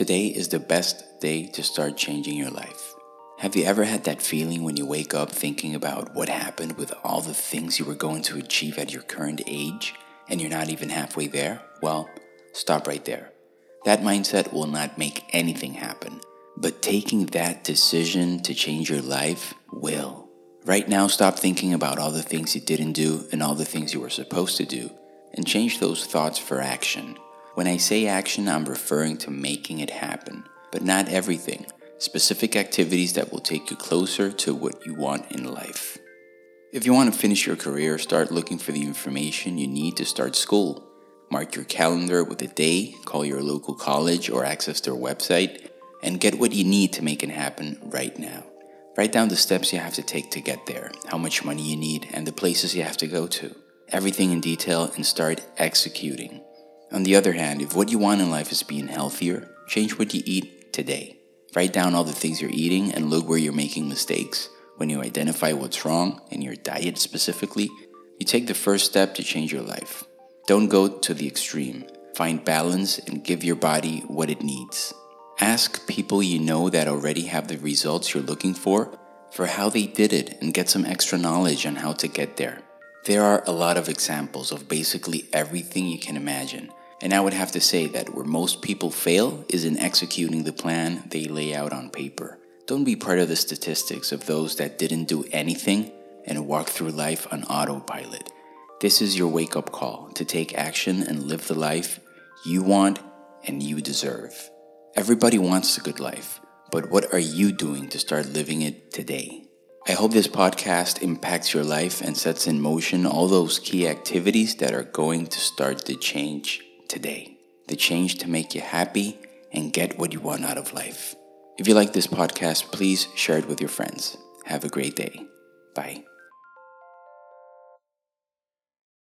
Today is the best day to start changing your life. Have you ever had that feeling when you wake up thinking about what happened with all the things you were going to achieve at your current age and you're not even halfway there? Well, stop right there. That mindset will not make anything happen, but taking that decision to change your life will. Right now, stop thinking about all the things you didn't do and all the things you were supposed to do and change those thoughts for action. When I say action, I'm referring to making it happen, but not everything specific activities that will take you closer to what you want in life. If you want to finish your career, start looking for the information you need to start school. Mark your calendar with a day, call your local college or access their website, and get what you need to make it happen right now. Write down the steps you have to take to get there, how much money you need, and the places you have to go to. Everything in detail and start executing. On the other hand, if what you want in life is being healthier, change what you eat today. Write down all the things you're eating and look where you're making mistakes. When you identify what's wrong in your diet specifically, you take the first step to change your life. Don't go to the extreme. Find balance and give your body what it needs. Ask people you know that already have the results you're looking for for how they did it and get some extra knowledge on how to get there. There are a lot of examples of basically everything you can imagine. And I would have to say that where most people fail is in executing the plan they lay out on paper. Don't be part of the statistics of those that didn't do anything and walk through life on autopilot. This is your wake up call to take action and live the life you want and you deserve. Everybody wants a good life, but what are you doing to start living it today? I hope this podcast impacts your life and sets in motion all those key activities that are going to start the change today. The change to make you happy and get what you want out of life. If you like this podcast, please share it with your friends. Have a great day. Bye.